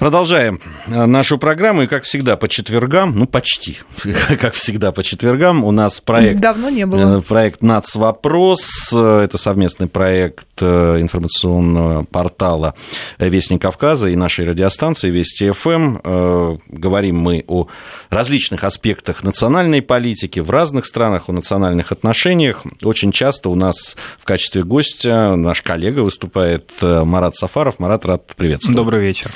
Продолжаем э, нашу программу, и как всегда по четвергам, ну почти, как всегда по четвергам, у нас проект... Давно не было. Э, проект «Нацвопрос», э, это совместный проект информационного портала «Вестник Кавказа» и нашей радиостанции «Вести ФМ». Говорим мы о различных аспектах национальной политики в разных странах, о национальных отношениях. Очень часто у нас в качестве гостя наш коллега выступает Марат Сафаров. Марат, рад приветствовать. Добрый вечер.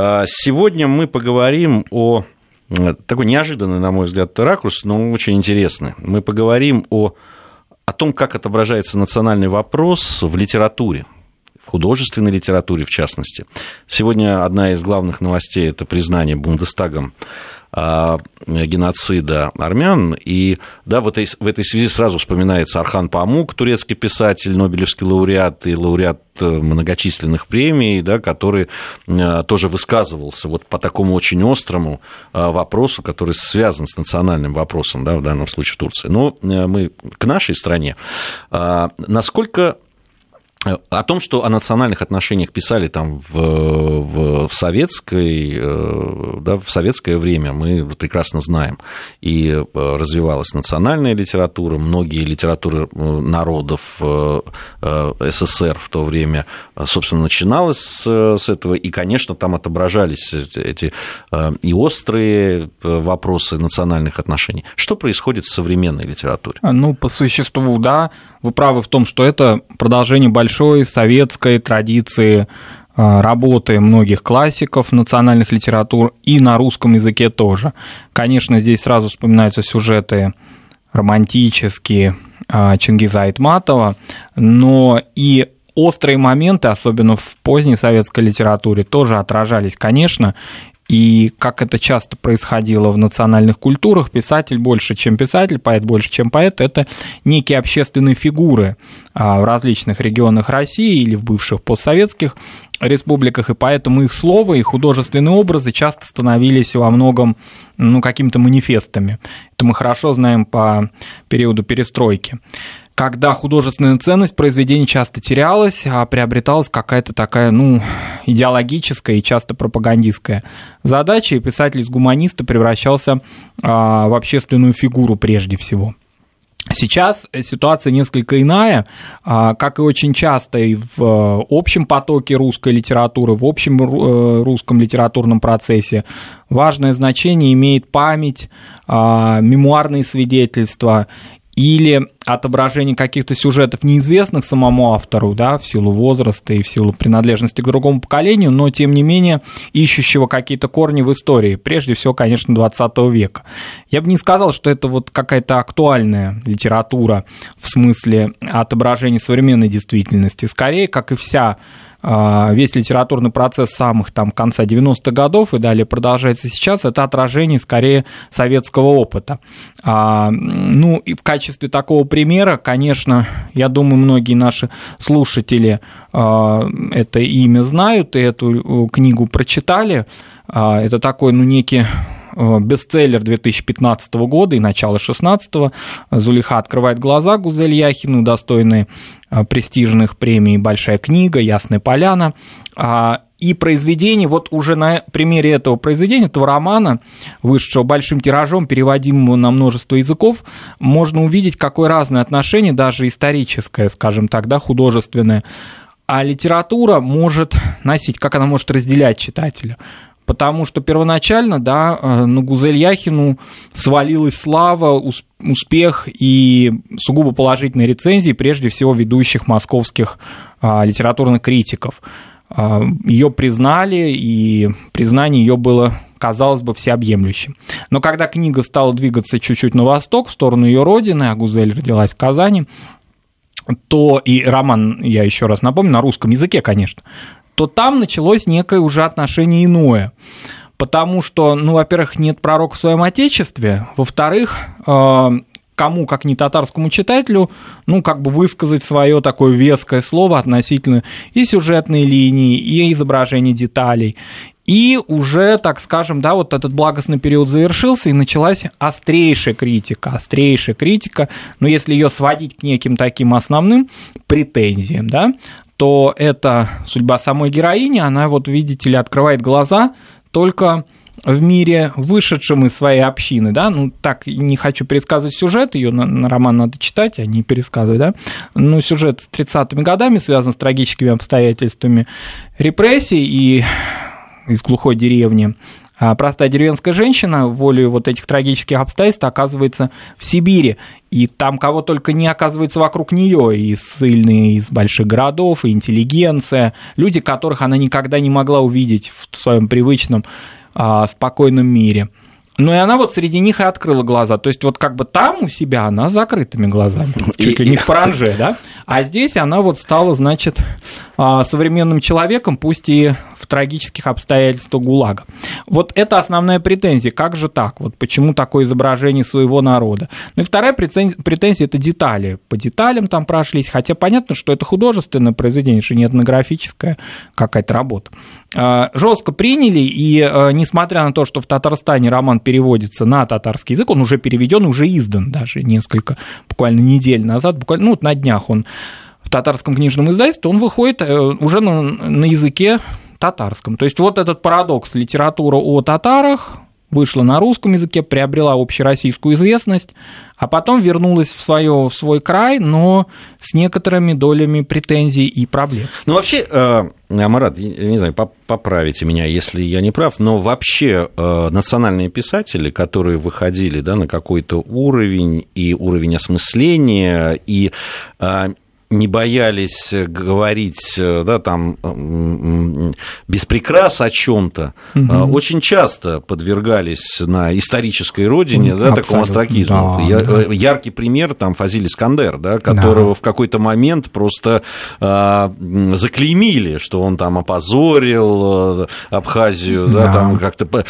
А, сегодня мы поговорим о э, такой неожиданный, на мой взгляд, ракурс, но очень интересный. Мы поговорим о, о том, как отображается национальный вопрос в литературе, в художественной литературе в частности. Сегодня одна из главных новостей – это признание Бундестагом геноцида армян. И да, в, этой, в этой связи сразу вспоминается Архан Памук, турецкий писатель, Нобелевский лауреат и лауреат э, многочисленных премий, да, который э, тоже высказывался вот по такому очень острому э, вопросу, который связан с национальным вопросом, да, в данном случае Турции. Но мы к нашей стране. А, насколько о том, что о национальных отношениях писали там в, в, в, советской, э, да, в советское время, мы прекрасно знаем. И э, развивалась национальная литература, многие литературы э, народов СССР в то время, собственно, начиналось с этого, и, конечно, там отображались эти и острые вопросы национальных отношений. Что происходит в современной литературе? Ну, по существу, да, вы правы в том, что это продолжение большой советской традиции а, работы многих классиков национальных литератур и на русском языке тоже. Конечно, здесь сразу вспоминаются сюжеты романтические а, Чингиза Айтматова, но и острые моменты, особенно в поздней советской литературе, тоже отражались, конечно, и как это часто происходило в национальных культурах, писатель больше, чем писатель, поэт больше, чем поэт, это некие общественные фигуры а, в различных регионах России или в бывших постсоветских республиках, и поэтому их слово и художественные образы часто становились во многом ну, какими-то манифестами. Это мы хорошо знаем по периоду перестройки когда художественная ценность произведения часто терялась, а приобреталась какая-то такая, ну, идеологическая и часто пропагандистская задача, и писатель из гуманиста превращался а, в общественную фигуру прежде всего. Сейчас ситуация несколько иная, а, как и очень часто и в э, общем потоке русской литературы, в общем э, русском литературном процессе. Важное значение имеет память, а, мемуарные свидетельства или отображение каких-то сюжетов неизвестных самому автору, да, в силу возраста и в силу принадлежности к другому поколению, но, тем не менее, ищущего какие-то корни в истории, прежде всего, конечно, 20 века. Я бы не сказал, что это вот какая-то актуальная литература в смысле отображения современной действительности. Скорее, как и вся весь литературный процесс самых там конца 90-х годов и далее продолжается сейчас, это отражение скорее советского опыта. А, ну и в качестве такого примера, конечно, я думаю, многие наши слушатели а, это имя знают и эту э, книгу прочитали. Это такой, ну, некий бестселлер 2015 года и начала 2016 Зулиха открывает глаза Гузель Яхину, достойные э, престижных премий. «Большая книга», «Ясная поляна». А, и произведение, вот уже на примере этого произведения, этого романа, вышедшего большим тиражом, переводимого на множество языков, можно увидеть, какое разное отношение, даже историческое, скажем так, да, художественное, а литература может носить, как она может разделять читателя потому что первоначально, да, э, на Гузель Яхину свалилась слава, успех и сугубо положительные рецензии, прежде всего ведущих московских а, литературных критиков. А, ее признали, и признание ее было казалось бы, всеобъемлющим. Но когда книга стала двигаться чуть-чуть на восток, в сторону ее родины, а Гузель родилась в Казани, то и роман, я еще раз напомню, на русском языке, конечно, то там началось некое уже отношение иное. Потому что, ну, во-первых, нет пророка в своем отечестве, во-вторых, э, кому, как не татарскому читателю, ну, как бы высказать свое такое веское слово относительно и сюжетной линии, и изображения деталей. И уже, так скажем, да, вот этот благостный период завершился, и началась острейшая критика, острейшая критика, но если ее сводить к неким таким основным претензиям, да, то это судьба самой героини, она вот, видите ли, открывает глаза только в мире, вышедшем из своей общины, да, ну, так, не хочу пересказывать сюжет, ее на, на роман надо читать, а не пересказывать, да, ну, сюжет с 30-ми годами связан с трагическими обстоятельствами репрессий и из глухой деревни, а простая деревенская женщина волей вот этих трагических обстоятельств оказывается в Сибири, и там кого только не оказывается вокруг нее, и ссыльные из больших городов, и интеллигенция, люди, которых она никогда не могла увидеть в своем привычном а, спокойном мире. Ну и она вот среди них и открыла глаза. То есть вот как бы там у себя она с закрытыми глазами, чуть ли не в паранже, да? А здесь она вот стала, значит, а, современным человеком, пусть и в трагических обстоятельствах ГУЛАГа. Вот это основная претензия. Как же так? Вот почему такое изображение своего народа? Ну и вторая претензия – это детали. По деталям там прошлись, хотя понятно, что это художественное произведение, что не этнографическая какая-то работа. А, Жестко приняли, и а, несмотря на то, что в Татарстане роман переводится на татарский язык, он уже переведен, уже издан даже несколько, буквально недель назад, буквально, ну, вот на днях он в татарском книжном издательстве, он выходит э, уже на, на языке татарском. То есть вот этот парадокс литература о татарах вышла на русском языке, приобрела общероссийскую известность, а потом вернулась в, свое, в свой край, но с некоторыми долями претензий и проблем. Ну, вообще, э, Амарат, не знаю, поправите меня, если я не прав, но вообще э, национальные писатели, которые выходили да, на какой-то уровень, и уровень осмысления, и не боялись говорить, э, да, там, без прикрас о чем-то, угу. очень часто подвергались на исторической родине, да, такому астракизму. Да, да. Э, яркий пример, там, Фазиль Искандер, да, которого да. в какой-то момент просто а, заклеймили, что он там опозорил Абхазию, да, да там как-то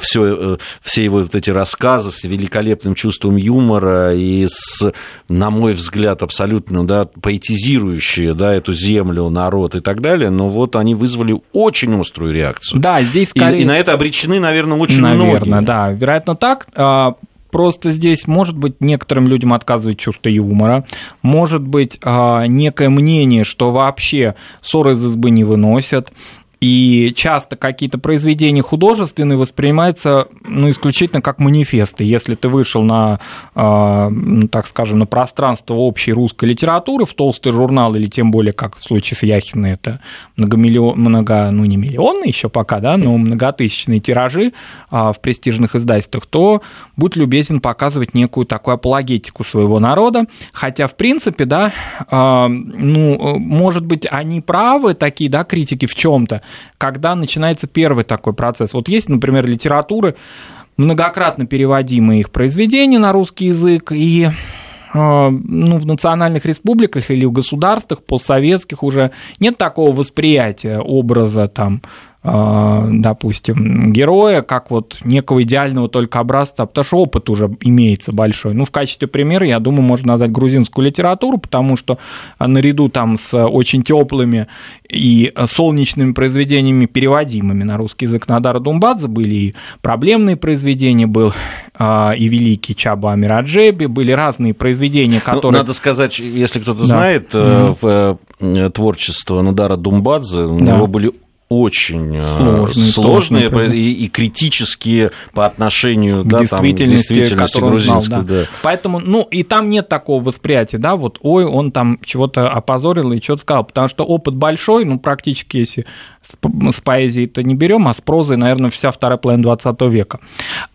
все, все его вот эти рассказы с великолепным чувством юмора и с, на мой взгляд, абсолютно, да, по поэтизирующие да, эту землю, народ и так далее, но вот они вызвали очень острую реакцию. Да, здесь скорее... И, и на это обречены, наверное, очень наверное, многие. да, вероятно так. А, просто здесь, может быть, некоторым людям отказывает чувство юмора, может быть, а, некое мнение, что вообще ссоры из избы не выносят, и часто какие-то произведения художественные воспринимаются ну, исключительно как манифесты. Если ты вышел на, э, так скажем, на пространство общей русской литературы, в толстый журнал, или тем более, как в случае с Яхиной, это многомиллион, много, ну не миллионные еще пока, да, но многотысячные тиражи э, в престижных издательствах, то будь любезен показывать некую такую апологетику своего народа. Хотя, в принципе, да, э, ну, может быть, они правы, такие, да, критики в чем-то, когда начинается первый такой процесс. Вот есть, например, литературы, многократно переводимые их произведения на русский язык, и а, ну, в национальных республиках или в государствах постсоветских уже нет такого восприятия образа там допустим, героя, как вот некого идеального только образца, потому что опыт уже имеется большой. Ну, в качестве примера, я думаю, можно назвать грузинскую литературу, потому что наряду там с очень теплыми и солнечными произведениями, переводимыми на русский язык Надара Думбадзе, были и проблемные произведения, был а, и великий Чаба Амираджеби, были разные произведения, ну, которые... Ну, надо сказать, если кто-то да. знает, mm-hmm. в э, творчество Надара Думбадзе, да. у него были очень э, сложные, сложные, и, и критические по отношению к да, действительности, там, действительности грузинской. Знал, да. Да. Поэтому, ну, и там нет такого восприятия, да, вот, ой, он там чего-то опозорил и что-то сказал, потому что опыт большой, ну, практически, если с поэзией-то не берем, а с прозой, наверное, вся вторая половина 20 века.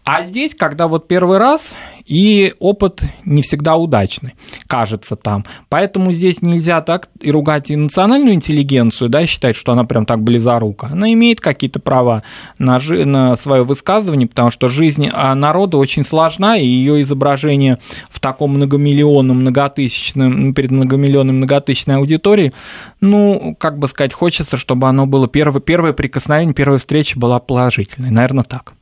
А здесь, когда вот первый раз, и опыт не всегда удачный, кажется там. Поэтому здесь нельзя так и ругать и национальную интеллигенцию, да, считать, что она прям так близорука. Она имеет какие-то права на, жи- на свое высказывание, потому что жизнь а, народа очень сложна, и ее изображение в таком многомиллионном, многотысячном, перед многомиллионной, многотысячной аудиторией, ну, как бы сказать, хочется, чтобы оно было первое, первое прикосновение, первая встреча была положительной. Наверное, так.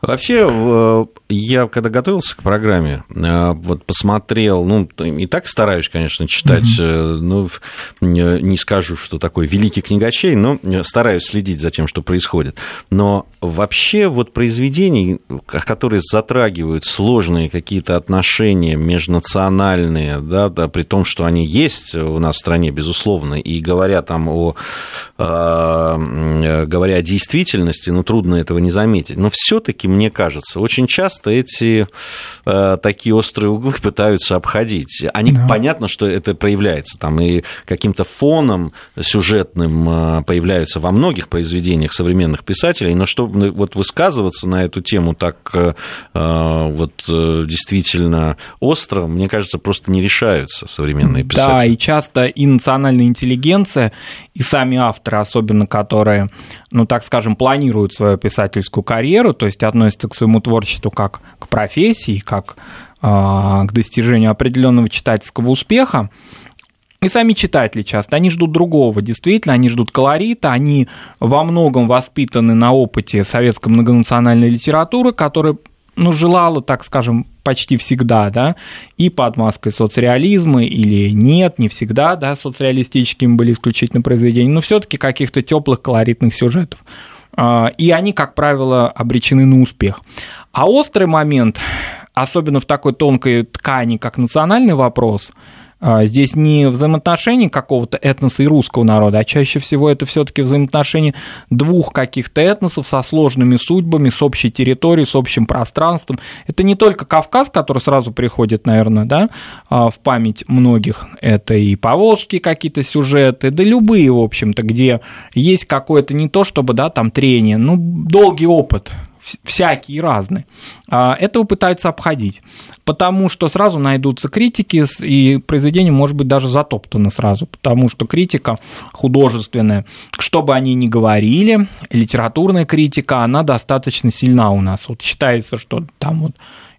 Вообще, я когда готовился к программе, э, вот посмотрел, ну, и так стараюсь, конечно, читать, mm-hmm. ну, не скажу, что такой великий книгачей, но стараюсь следить за тем, что происходит. Но вообще вот произведений, которые затрагивают сложные какие-то отношения межнациональные, да, да, при том, что они есть у нас в стране, безусловно, и говоря там о, э, говоря о действительности, ну, трудно этого не заметить. Но все-таки мне кажется, очень часто эти э, такие острые углы пытаются обходить. Они, да. понятно, что это проявляется там и каким-то фоном сюжетным э, появляются во многих произведениях современных писателей, но чтобы вот высказываться на эту тему так э, вот действительно остро, мне кажется, просто не решаются современные писатели. Да, и часто и национальная интеллигенция, и сами авторы, особенно которые, ну так скажем, планируют свою писательскую карьеру, то есть относятся к своему творчеству как к профессии, как а, к достижению определенного читательского успеха, и сами читатели часто, они ждут другого, действительно, они ждут колорита, они во многом воспитаны на опыте советской многонациональной литературы, которая ну, желала, так скажем, почти всегда, да, и под маской соцреализма, или нет, не всегда, да, соцреалистическими были исключительно произведения, но все таки каких-то теплых колоритных сюжетов. А, и они, как правило, обречены на успех. А острый момент, особенно в такой тонкой ткани, как национальный вопрос, здесь не взаимоотношения какого-то этноса и русского народа, а чаще всего это все-таки взаимоотношения двух каких-то этносов со сложными судьбами, с общей территорией, с общим пространством. Это не только Кавказ, который сразу приходит, наверное, да, а, в память многих, это и поволжские какие-то сюжеты, да любые, в общем-то, где есть какое-то не то чтобы, да, там трение, ну, долгий опыт всякие разные. А, этого пытаются обходить, потому что сразу найдутся критики, и произведение может быть даже затоптано сразу, потому что критика художественная, что бы они ни говорили, литературная критика, она достаточно сильна у нас. Вот считается, что там вот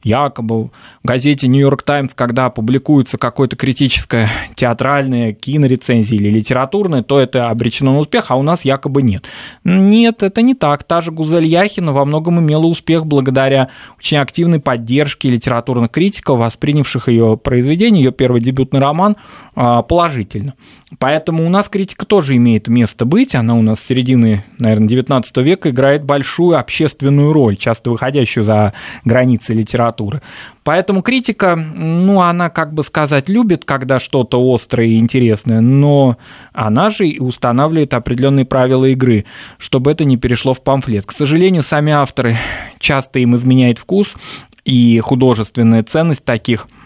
якобы газете «Нью-Йорк Таймс», когда публикуется какое-то критическое театральное кинорецензия или литературное, то это обречено на успех, а у нас якобы нет. Нет, это не так. Та же Гузель Яхина во многом имела успех благодаря очень активной поддержке литературных критиков, воспринявших ее произведение, ее первый дебютный роман а, положительно. Поэтому у нас критика тоже имеет место быть, она у нас с середины, наверное, 19 века играет большую общественную роль, часто выходящую за границы литературы. Поэтому критика, ну, она, как бы сказать, любит, когда что-то острое и интересное, но она же и устанавливает определенные правила игры, чтобы это не перешло в памфлет. К сожалению, сами авторы часто им изменяют вкус, и художественная ценность таких –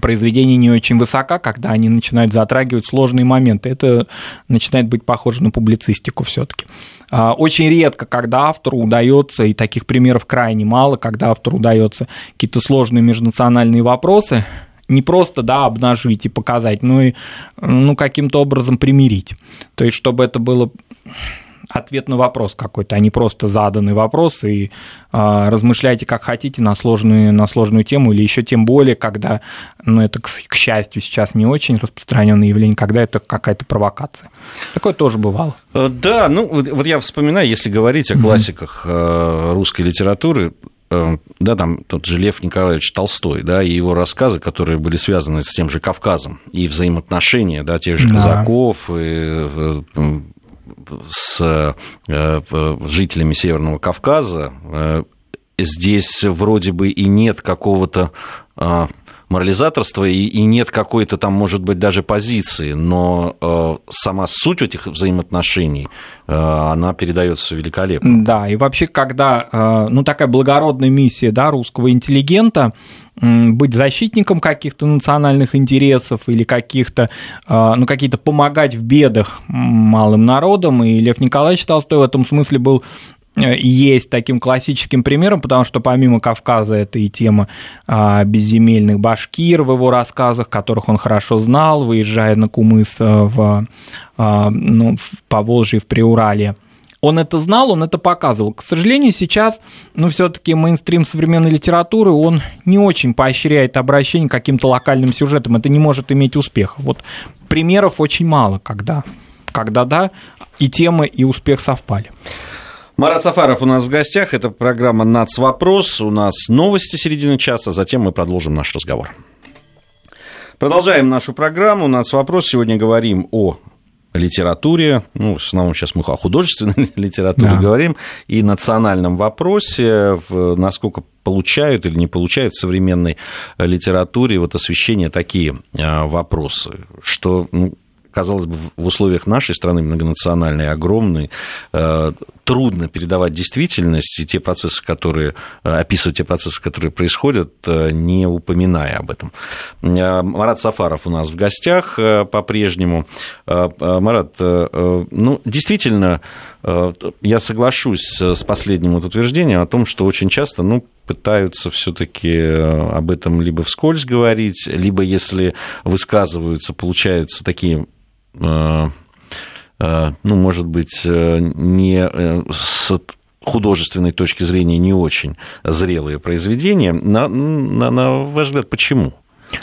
произведение не очень высока, когда они начинают затрагивать сложные моменты. Это начинает быть похоже на публицистику все-таки. А, очень редко, когда автору удается, и таких примеров крайне мало, когда автору удается какие-то сложные межнациональные вопросы не просто, да, обнажить и показать, но и, ну, каким-то образом примирить. То есть, чтобы это было ответ на вопрос какой-то, а не просто заданный вопрос, и а, размышляйте как хотите на сложную, на сложную тему, или еще тем более, когда, ну, это, к, к счастью, сейчас не очень распространенное явление, когда это какая-то провокация. Такое тоже бывало. Э, да, ну, вот я вспоминаю, если говорить о классиках mm-hmm. русской литературы, э, да, там тот же Лев Николаевич Толстой, да, и его рассказы, которые были связаны с тем же Кавказом, и взаимоотношения, да, тех же да. казаков, и с э, жителями Северного Кавказа, э, здесь вроде бы и нет какого-то э, морализаторства и, нет какой-то там, может быть, даже позиции, но э, сама суть этих взаимоотношений, э, она передается великолепно. Да, и вообще, когда, э, ну, такая благородная миссия, да, русского интеллигента, быть защитником каких-то национальных интересов или каких-то, э, ну, какие-то помогать в бедах малым народам, и Лев Николаевич Толстой в этом смысле был Э, есть таким классическим примером, потому что помимо Кавказа это и тема а, безземельных башкир в его рассказах, которых он хорошо знал, выезжая на Кумыс э, в, а, ну, в Поволжье, в Приурале. Он это знал, он это показывал. К сожалению, сейчас, ну, все-таки мейнстрим современной литературы, он не очень поощряет обращение к каким-то локальным сюжетам. Это не может иметь успеха. Вот примеров очень мало, когда, когда да, и темы, и успех совпали. Марат Сафаров у нас в гостях. Это программа «Нацвопрос». У нас новости середины часа, затем мы продолжим наш разговор. Продолжаем нашу программу. У нас вопрос. Сегодня говорим о литературе, ну, в основном сейчас мы о художественной литературе да. говорим, и национальном вопросе, насколько получают или не получают в современной литературе вот освещение такие а, вопросы, что ну, казалось бы, в условиях нашей страны многонациональной, огромной, э, трудно передавать действительность и те процессы, которые, э, описывать те процессы, которые происходят, э, не упоминая об этом. Марат Сафаров у нас в гостях по-прежнему. Марат, ну, действительно, я соглашусь с последним вот утверждением о том, что очень часто, ну, пытаются все-таки об этом либо вскользь говорить, либо если высказываются, получаются такие Э, э, ну, может быть, э, не с художественной точки зрения не очень зрелые произведения. На, на, на ваш взгляд, почему?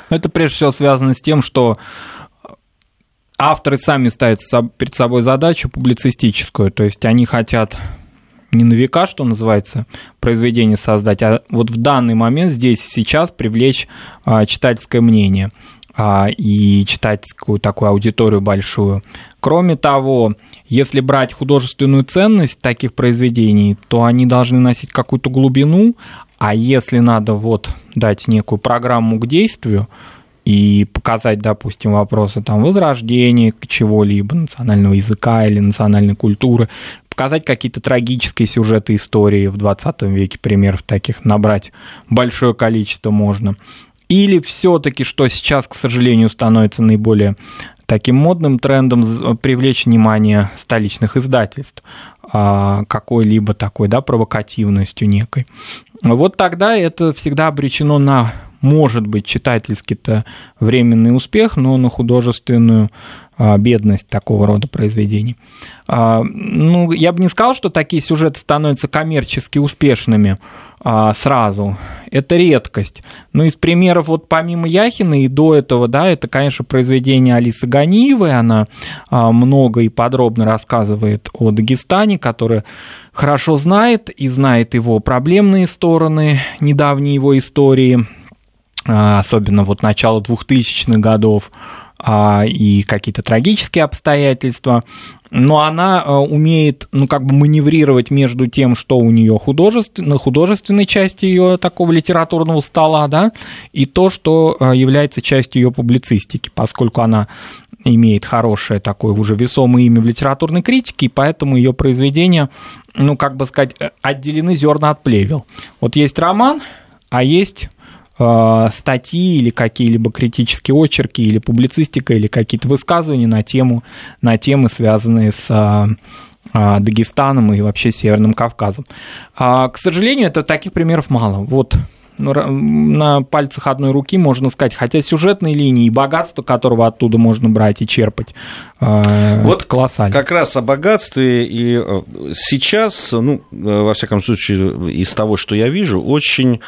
Это прежде всего связано с тем, что авторы сами ставят перед собой задачу публицистическую, то есть они хотят не на века, что называется, произведение создать, а вот в данный момент здесь и сейчас привлечь а, читательское мнение. А, и читательскую такую аудиторию большую. Кроме того, если брать художественную ценность таких произведений, то они должны носить какую-то глубину, а если надо вот дать некую программу к действию, и показать, допустим, вопросы там возрождения чего-либо, национального языка или национальной культуры, показать какие-то трагические сюжеты истории в 20 веке, примеров таких набрать большое количество можно. Или все-таки, что сейчас, к сожалению, становится наиболее таким модным трендом, привлечь внимание столичных издательств а, какой-либо такой, да, провокативностью некой. Вот тогда это всегда обречено на, может быть, читательский-то временный успех, но на художественную а, бедность такого рода произведений. А, ну, я бы не сказал, что такие сюжеты становятся коммерчески успешными сразу. Это редкость. Но из примеров, вот помимо Яхина и до этого, да, это, конечно, произведение Алисы Ганиевой. Она много и подробно рассказывает о Дагестане, который хорошо знает и знает его проблемные стороны недавней его истории, особенно вот начала 2000-х годов а, и какие-то трагические обстоятельства, но она а, умеет, ну, как бы маневрировать между тем, что у нее художественно, художественной части ее такого литературного стола, да, и то, что а, является частью ее публицистики, поскольку она имеет хорошее такое уже весомое имя в литературной критике, и поэтому ее произведения, ну, как бы сказать, отделены зерна от плевел. Вот есть роман, а есть Э, статьи или какие-либо критические очерки или публицистика или какие-то высказывания на тему на темы связанные с э, э, Дагестаном и вообще Северным Кавказом. А, к сожалению, это таких примеров мало. Вот ну, на пальцах одной руки можно сказать, хотя сюжетные линии и богатство, которого оттуда можно брать и черпать, вот колоссально. Как раз о богатстве и сейчас, ну, во всяком случае, из того, что я вижу, очень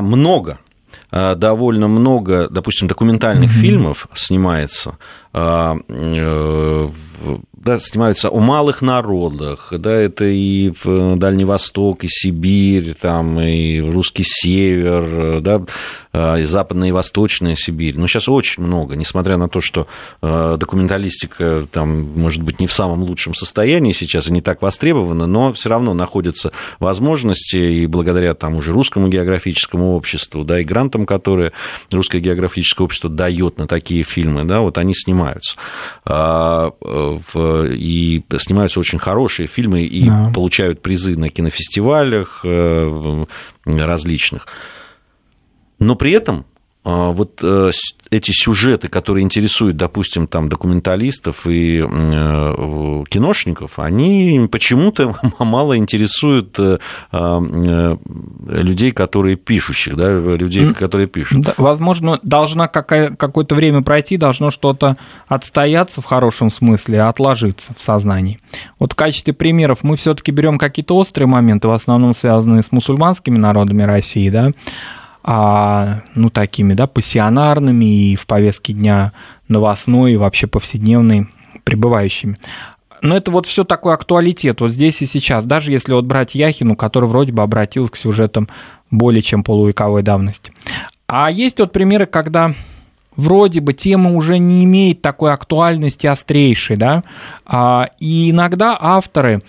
много а, довольно много, допустим, документальных mm-hmm. фильмов снимается а, да, снимаются о малых народах, да, это и Дальний Восток, и Сибирь, там, и русский север, да, а, и западная и восточная Сибирь. Но сейчас очень много, несмотря на то, что а, документалистика там, может быть, не в самом лучшем состоянии сейчас и не так востребована, но все равно находятся возможности, и благодаря там уже русскому географическому обществу, да, и грантам, которые русское географическое общество дает на такие фильмы, да, вот они снимаются. А, и снимаются очень хорошие фильмы и да. получают призы на кинофестивалях э, различных. Но при этом вот э, эти сюжеты, которые интересуют, допустим, там документалистов и э, киношников, они почему-то мало интересуют э, людей, которые пишущих, да, людей, которые пишут. Да, возможно, должна какое-то время пройти, должно что-то отстояться в хорошем смысле, отложиться в сознании. Вот в качестве примеров мы все-таки берем какие-то острые моменты, в основном связанные с мусульманскими народами России, да, а, ну, такими, да, пассионарными и в повестке дня новостной и вообще повседневной пребывающими. но это вот все такой актуалитет, вот здесь и сейчас, даже если вот брать Яхину, который вроде бы обратился к сюжетам более чем полувековой давности. А есть вот примеры, когда вроде бы тема уже не имеет такой актуальности острейшей, да, а, и иногда авторы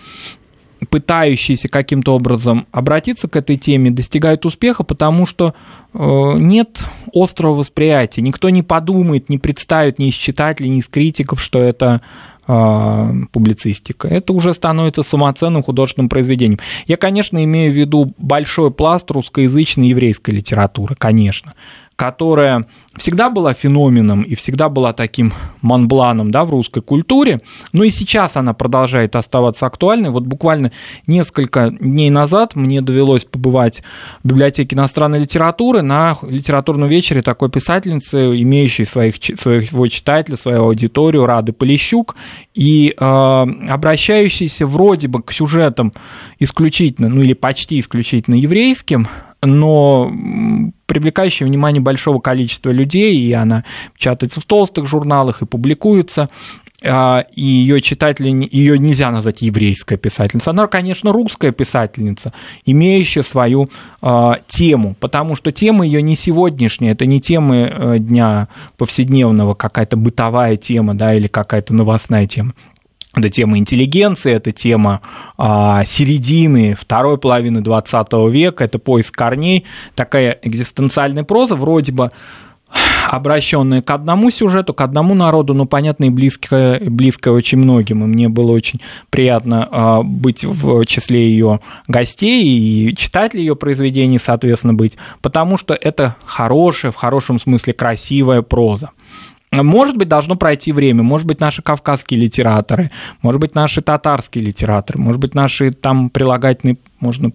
пытающиеся каким-то образом обратиться к этой теме, достигают успеха, потому что э, нет острого восприятия. Никто не подумает, не представит ни из читателей, ни из критиков, что это э, публицистика. Это уже становится самоценным художественным произведением. Я, конечно, имею в виду большой пласт русскоязычной еврейской литературы, конечно, которая всегда была феноменом и всегда была таким манбланом да, в русской культуре, но и сейчас она продолжает оставаться актуальной. Вот буквально несколько дней назад мне довелось побывать в библиотеке иностранной литературы на литературном вечере такой писательницы, имеющей своих, своего читателя, свою аудиторию, Рады Полищук, и э, обращающейся вроде бы к сюжетам исключительно, ну или почти исключительно еврейским, но привлекающая внимание большого количества людей, и она печатается в толстых журналах и публикуется а, и ее читатели, ее нельзя назвать еврейская писательница. Она, конечно, русская писательница, имеющая свою э, тему, потому что тема ее не сегодняшняя, это не темы э, дня повседневного, какая-то бытовая тема, да, или какая-то новостная тема. Это тема интеллигенции, это тема а, середины второй половины 20 века, это поиск корней, такая экзистенциальная проза, вроде бы обращенная к одному сюжету, к одному народу, но понятно и близкая, близкая очень многим. И мне было очень приятно а, быть в числе ее гостей и читать ее произведений, соответственно, быть, потому что это хорошая, в хорошем смысле красивая проза. Может быть, должно пройти время, может быть, наши кавказские литераторы, может быть, наши татарские литераторы, может быть, наши там прилагательные, можно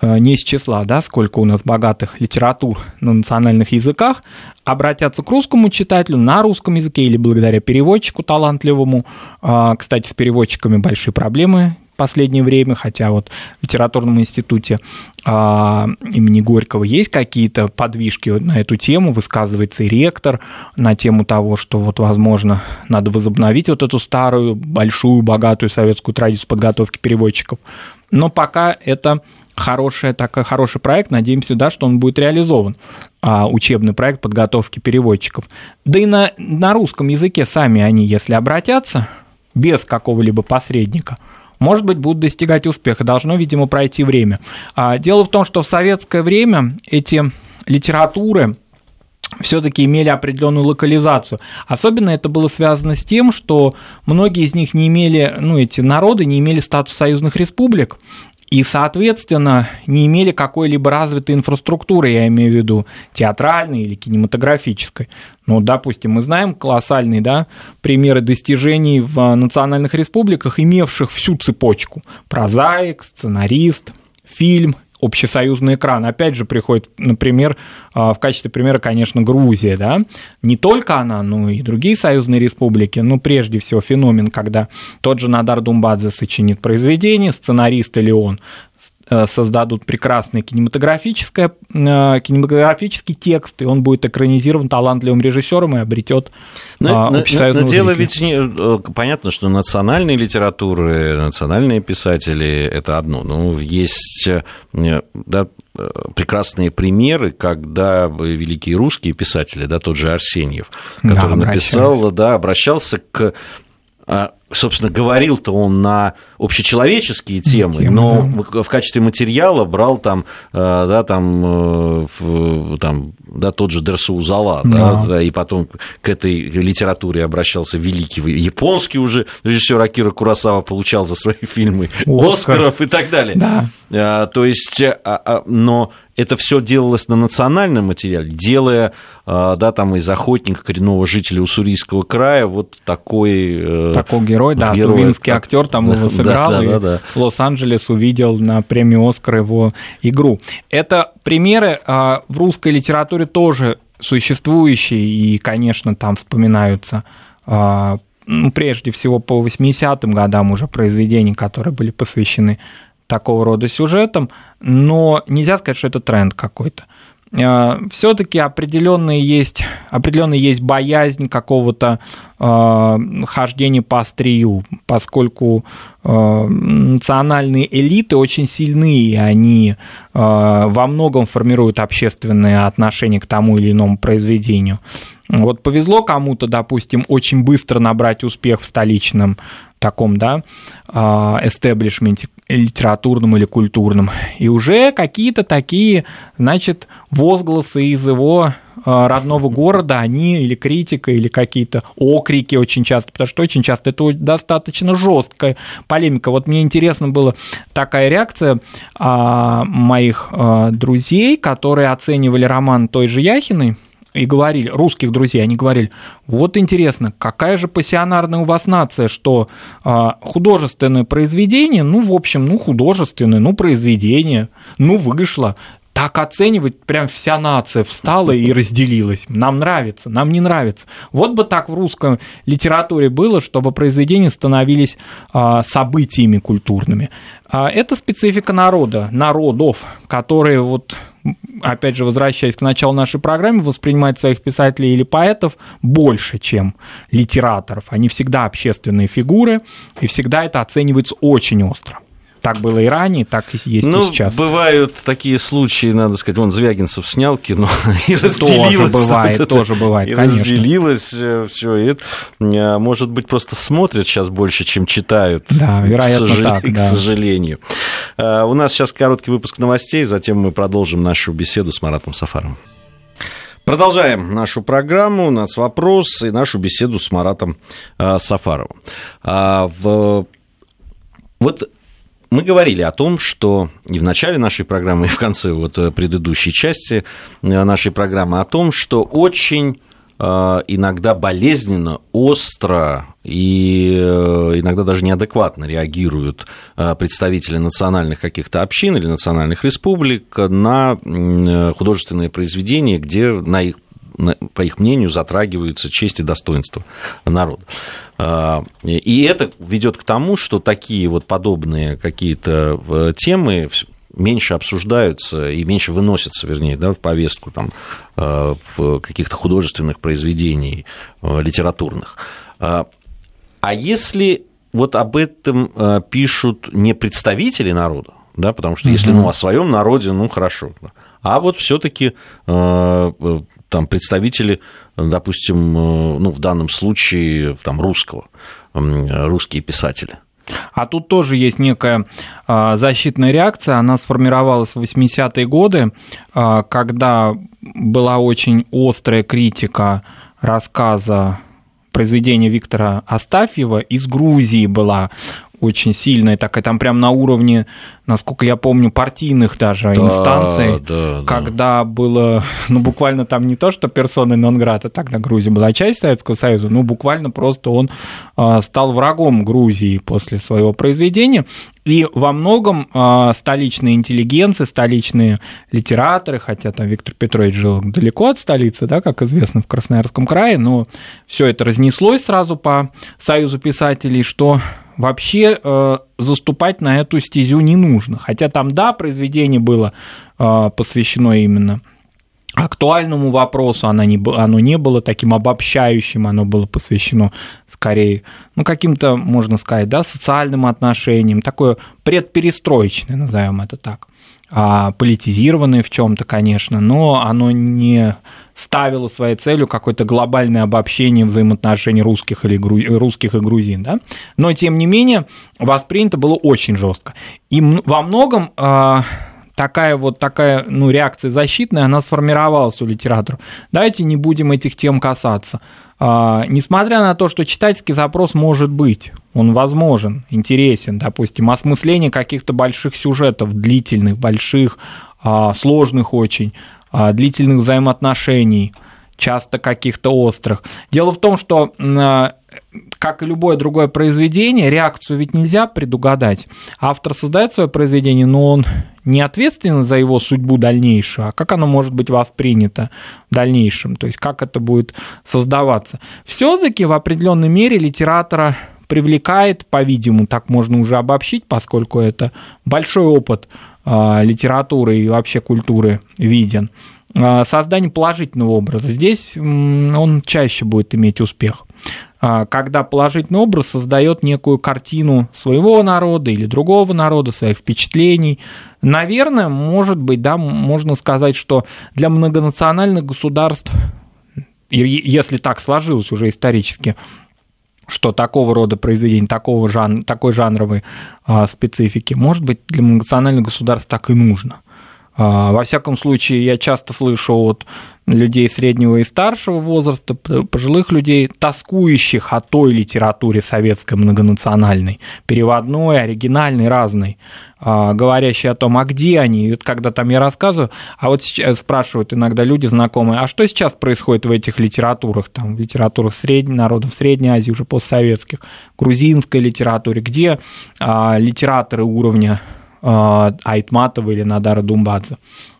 э, не из числа, да, сколько у нас богатых литератур на национальных языках, обратятся к русскому читателю на русском языке или благодаря переводчику талантливому. А, кстати, с переводчиками большие проблемы последнее время, хотя вот в литературном институте а, имени Горького есть какие-то подвижки на эту тему, высказывается и ректор на тему того, что вот, возможно, надо возобновить вот эту старую, большую, богатую советскую традицию подготовки переводчиков. Но пока это хороший, такой хороший проект, надеемся, да, что он будет реализован, а, учебный проект подготовки переводчиков. Да и на, на русском языке сами они, если обратятся, без какого-либо посредника – может быть, будут достигать успеха. Должно, видимо, пройти время. А, дело в том, что в советское время эти литературы все-таки имели определенную локализацию. Особенно это было связано с тем, что многие из них не имели, ну, эти народы не имели статус союзных республик, и, соответственно, не имели какой-либо развитой инфраструктуры, я имею в виду театральной или кинематографической. Ну, допустим, мы знаем колоссальные да, примеры достижений в национальных республиках, имевших всю цепочку. Прозаик, сценарист, фильм общесоюзный экран. Опять же, приходит, например, а, в качестве примера, конечно, Грузия, да, не только она, но и другие союзные республики, но прежде всего феномен, когда тот же Надар Думбадзе сочинит произведение, сценарист или он создадут прекрасный кинематографическое, э, кинематографический текст, и он будет экранизирован талантливым режиссером и обретет но, но, но дело ведь не, э, понятно, что национальные литературы, национальные писатели – это одно. Ну, есть да, прекрасные примеры, когда великие русские писатели, да, тот же Арсеньев, который да, написал, да, обращался к а, собственно, говорил-то он на общечеловеческие темы, но в качестве материала брал там, э, да, там, э, там да, тот же Дерсу Узала, да. Да, и потом к этой литературе обращался великий японский уже режиссер Акира Курасава получал за свои фильмы Оскар. Оскаров и так далее. Да. А, то есть, а, а, но это все делалось на национальном материале, делая да, там из охотника коренного жителя Уссурийского края вот такой... Э, такой герой, да, герой, тувинский так, актер там его сыграл, да, да, да, да. Лос-Анджелес увидел на премию Оскар его игру. Это примеры в русской литературе тоже существующие, и, конечно, там вспоминаются ну, прежде всего по 80-м годам уже произведения, которые были посвящены такого рода сюжетам, но нельзя сказать, что это тренд какой-то. А, Все-таки определенная есть, определенная есть боязнь какого-то хождение по острию, поскольку национальные элиты очень сильны, и они во многом формируют общественное отношение к тому или иному произведению. Вот повезло кому-то, допустим, очень быстро набрать успех в столичном таком, да, эстеблишменте литературном или культурном. И уже какие-то такие, значит, возгласы из его а, родного города, они или критика, или какие-то окрики очень часто, потому что очень часто это достаточно жесткая полемика. Вот мне интересно было такая реакция а, моих а, друзей, которые оценивали роман той же Яхиной, и говорили, русских друзей, они говорили, вот интересно, какая же пассионарная у вас нация, что а, художественное произведение, ну, в общем, ну, художественное, ну, произведение, ну, вышло, так оценивать прям вся нация встала и разделилась. Нам нравится, нам не нравится. Вот бы так в русской литературе было, чтобы произведения становились а, событиями культурными. А, это специфика народа, народов, которые вот опять же, возвращаясь к началу нашей программы, воспринимать своих писателей или поэтов больше, чем литераторов. Они всегда общественные фигуры, и всегда это оценивается очень остро. Так было и ранее, так и есть ну, и сейчас. Бывают такие случаи, надо сказать, он Звягинцев снял кино и разделилось. Тоже бывает, тоже бывает, и конечно. разделилось э, все. И э, может быть, просто смотрят сейчас больше, чем читают. Да, вероятно, к, сожал... так, да. к сожалению. Э, у нас сейчас короткий выпуск новостей, затем мы продолжим нашу беседу с Маратом Сафаровым. Продолжаем нашу программу, нас вопрос и нашу беседу с Маратом Сафаровым. А, вот мы говорили о том, что и в начале нашей программы, и в конце вот э, предыдущей части э, нашей программы о том, что очень э, иногда болезненно, остро и иногда даже неадекватно реагируют представители национальных каких-то общин или национальных республик на художественные произведения, где на их по их мнению, затрагиваются честь и достоинство народа. А, и это ведет к тому, что такие вот подобные какие-то э, темы меньше обсуждаются и меньше выносятся, вернее, да, в повестку там, э, в каких-то художественных произведений э, литературных. А, а если вот об этом пишут не представители народа, да, потому что если ну, о своем народе, ну хорошо, а вот все-таки там представители, допустим, э, ну, в данном случае там, русского, русские писатели. А тут тоже есть некая а, защитная реакция, она сформировалась в 80-е годы, а, когда была очень острая критика рассказа произведения Виктора Астафьева из Грузии была очень сильная, такая там прям на уровне насколько я помню, партийных даже да, инстанций, да, когда да. было, ну, буквально там не то, что персоны нон-грата, тогда Грузия была часть Советского Союза, ну, буквально просто он а, стал врагом Грузии после своего произведения, и во многом э, столичные интеллигенции, столичные литераторы, хотя там Виктор Петрович жил далеко от столицы, да, как известно, в Красноярском крае, но все это разнеслось сразу по Союзу писателей, что вообще э, заступать на эту стезю не нужно. Хотя там, да, произведение было э, посвящено именно актуальному вопросу, оно не, оно не было таким обобщающим, оно было посвящено скорее, ну, каким-то, можно сказать, да, социальным отношениям, такое предперестроечное, назовем это так, политизированное в чем-то, конечно, но оно не ставила своей целью какое-то глобальное обобщение взаимоотношений русских, или гру... русских и грузин, да? но тем не менее воспринято было очень жестко. И во многом а, такая вот такая ну, реакция защитная, она сформировалась у литераторов. Давайте не будем этих тем касаться. А, несмотря на то, что читательский запрос может быть, он возможен, интересен, допустим, осмысление каких-то больших сюжетов, длительных, больших, а, сложных очень, а, длительных взаимоотношений, часто каких-то острых. Дело в том, что а, как и любое другое произведение, реакцию ведь нельзя предугадать. Автор создает свое произведение, но он не ответственен за его судьбу дальнейшую, а как оно может быть воспринято в дальнейшем, то есть как это будет создаваться. Все-таки в определенной мере литератора привлекает, по-видимому, так можно уже обобщить, поскольку это большой опыт а, литературы и вообще культуры виден. А, создание положительного образа. Здесь он чаще будет иметь успех. А, когда положительный образ создает некую картину своего народа или другого народа, своих впечатлений. Наверное, может быть, да, можно сказать, что для многонациональных государств, если так сложилось уже исторически, что такого рода произведения, такого жан, такой жанровой а, специфики, может быть, для многонациональных государств так и нужно. А, во всяком случае, я часто слышу от людей среднего и старшего возраста, пожилых людей, тоскующих о той литературе советской многонациональной, переводной, оригинальной, разной, а, говорящей о том, а где они, и вот когда там я рассказываю, а вот сейчас спрашивают иногда люди знакомые, а что сейчас происходит в этих литературах, там, в литературах средней, народов Средней Азии, уже постсоветских, грузинской литературе, где а, литераторы уровня а, Айтматова или Надара Думбадзе.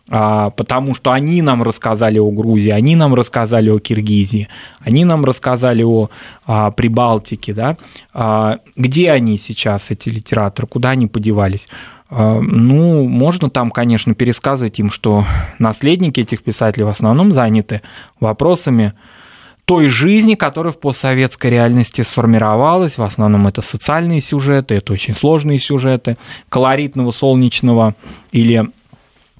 А, потому что они нам рассказали о Грузии, они нам рассказали о Киргизии, они нам рассказали о а, Прибалтике, да, а, где они сейчас, эти литераторы, куда они подевались? Ну, можно там, конечно, пересказывать им, что наследники этих писателей в основном заняты вопросами той жизни, которая в постсоветской реальности сформировалась. В основном это социальные сюжеты, это очень сложные сюжеты, колоритного солнечного или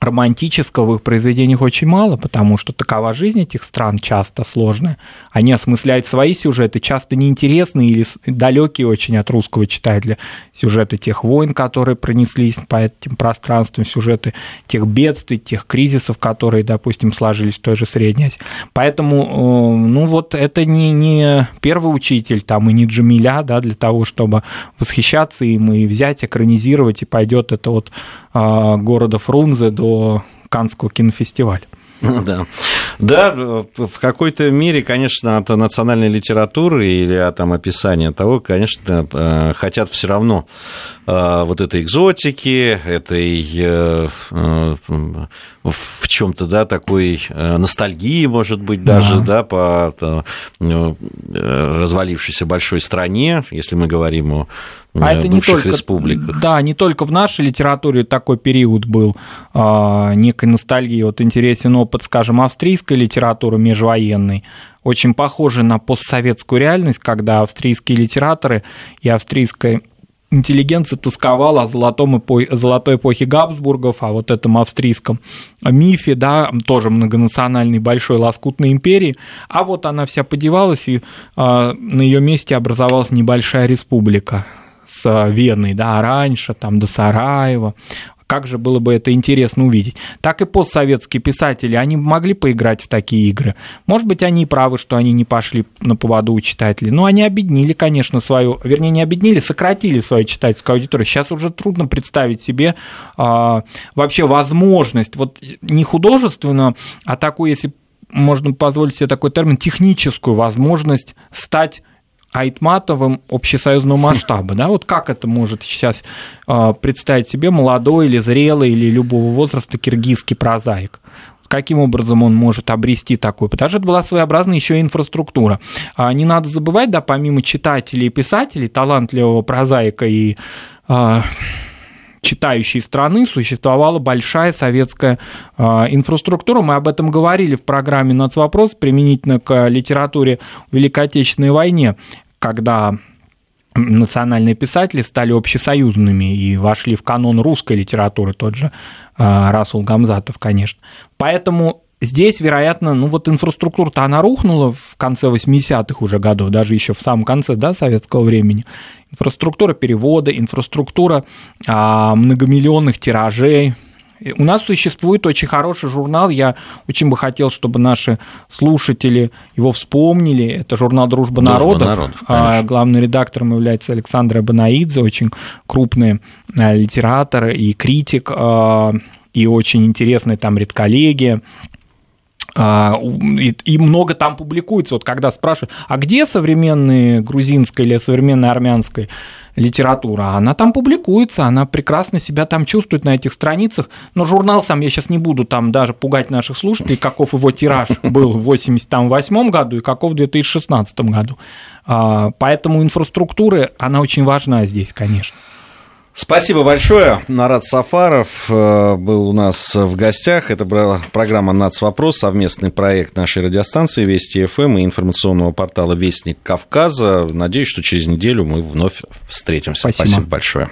романтического в их произведениях очень мало, потому что такова жизнь этих стран часто сложная. Они осмысляют свои сюжеты, часто неинтересные или далекие очень от русского читателя сюжеты тех войн, которые пронеслись по этим пространствам, сюжеты тех бедствий, тех кризисов, которые, допустим, сложились в той же Средней Азии. Поэтому, э, ну вот это не, не первый учитель там и не Джамиля, да, для того, чтобы восхищаться им и взять, экранизировать, и пойдет это от а, города Фрунзе до Канского кинофестиваля. Да. да, в какой-то мере, конечно, от национальной литературы или от там, описания того, конечно, э, хотят все равно э, вот этой экзотики, этой э, в чем-то, да, такой ностальгии, может быть, даже, да, да по развалившейся большой стране, если мы говорим о а это не только, республиках. Да, не только в нашей литературе такой период был э, некой ностальгии. Вот интересен опыт, скажем, австрийской литературы межвоенной, очень похожий на постсоветскую реальность, когда австрийские литераторы и австрийская интеллигенция тосковала о золотом эпо... золотой эпохе Габсбургов, о вот этом австрийском мифе, да, тоже многонациональной большой лоскутной империи, а вот она вся подевалась, и э, на ее месте образовалась небольшая республика с Веной, да, раньше, там, до Сараева, как же было бы это интересно увидеть. Так и постсоветские писатели, они могли поиграть в такие игры. Может быть, они правы, что они не пошли на поводу у читателей. Но они объединили, конечно, свою, вернее, не объединили, сократили свою читательскую аудиторию. Сейчас уже трудно представить себе а, вообще возможность, вот не художественную, а такую, если можно позволить себе такой термин, техническую возможность стать Айтматовым общесоюзного масштаба, да, вот как это может сейчас а, представить себе молодой или зрелый или любого возраста киргизский прозаик? каким образом он может обрести такой, потому что это была своеобразная еще инфраструктура. А не надо забывать, да, помимо читателей и писателей, талантливого прозаика и а, читающей страны существовала большая советская э, инфраструктура. Мы об этом говорили в программе «Нацвопрос» применительно к литературе Великой Отечественной войне, когда национальные писатели стали общесоюзными и вошли в канон русской литературы, тот же э, Расул Гамзатов, конечно. Поэтому здесь, вероятно, ну вот инфраструктура-то она рухнула в конце 80-х уже годов, даже еще в самом конце да, советского времени. Инфраструктура перевода, инфраструктура а, многомиллионных тиражей, у нас существует очень хороший журнал, я очень бы хотел, чтобы наши слушатели его вспомнили. Это журнал «Дружба, Дружба народов». народов а, Главным редактором является Александр Абанаидзе, очень крупный а, литератор и критик, а, и очень интересная там редколлегия. И, и много там публикуется. Вот когда спрашивают, а где современная грузинская или современная армянская литература? Она там публикуется, она прекрасно себя там чувствует на этих страницах. Но журнал сам, я сейчас не буду там даже пугать наших слушателей, каков его тираж был в 1988 году и каков в 2016 году. Поэтому инфраструктура, она очень важна здесь, конечно. Спасибо большое. Нарад Сафаров э, был у нас в гостях. Это была программа «Нацвопрос», совместный проект нашей радиостанции Вести ФМ и информационного портала «Вестник Кавказа». Надеюсь, что через неделю мы вновь встретимся. Спасибо, Спасибо большое.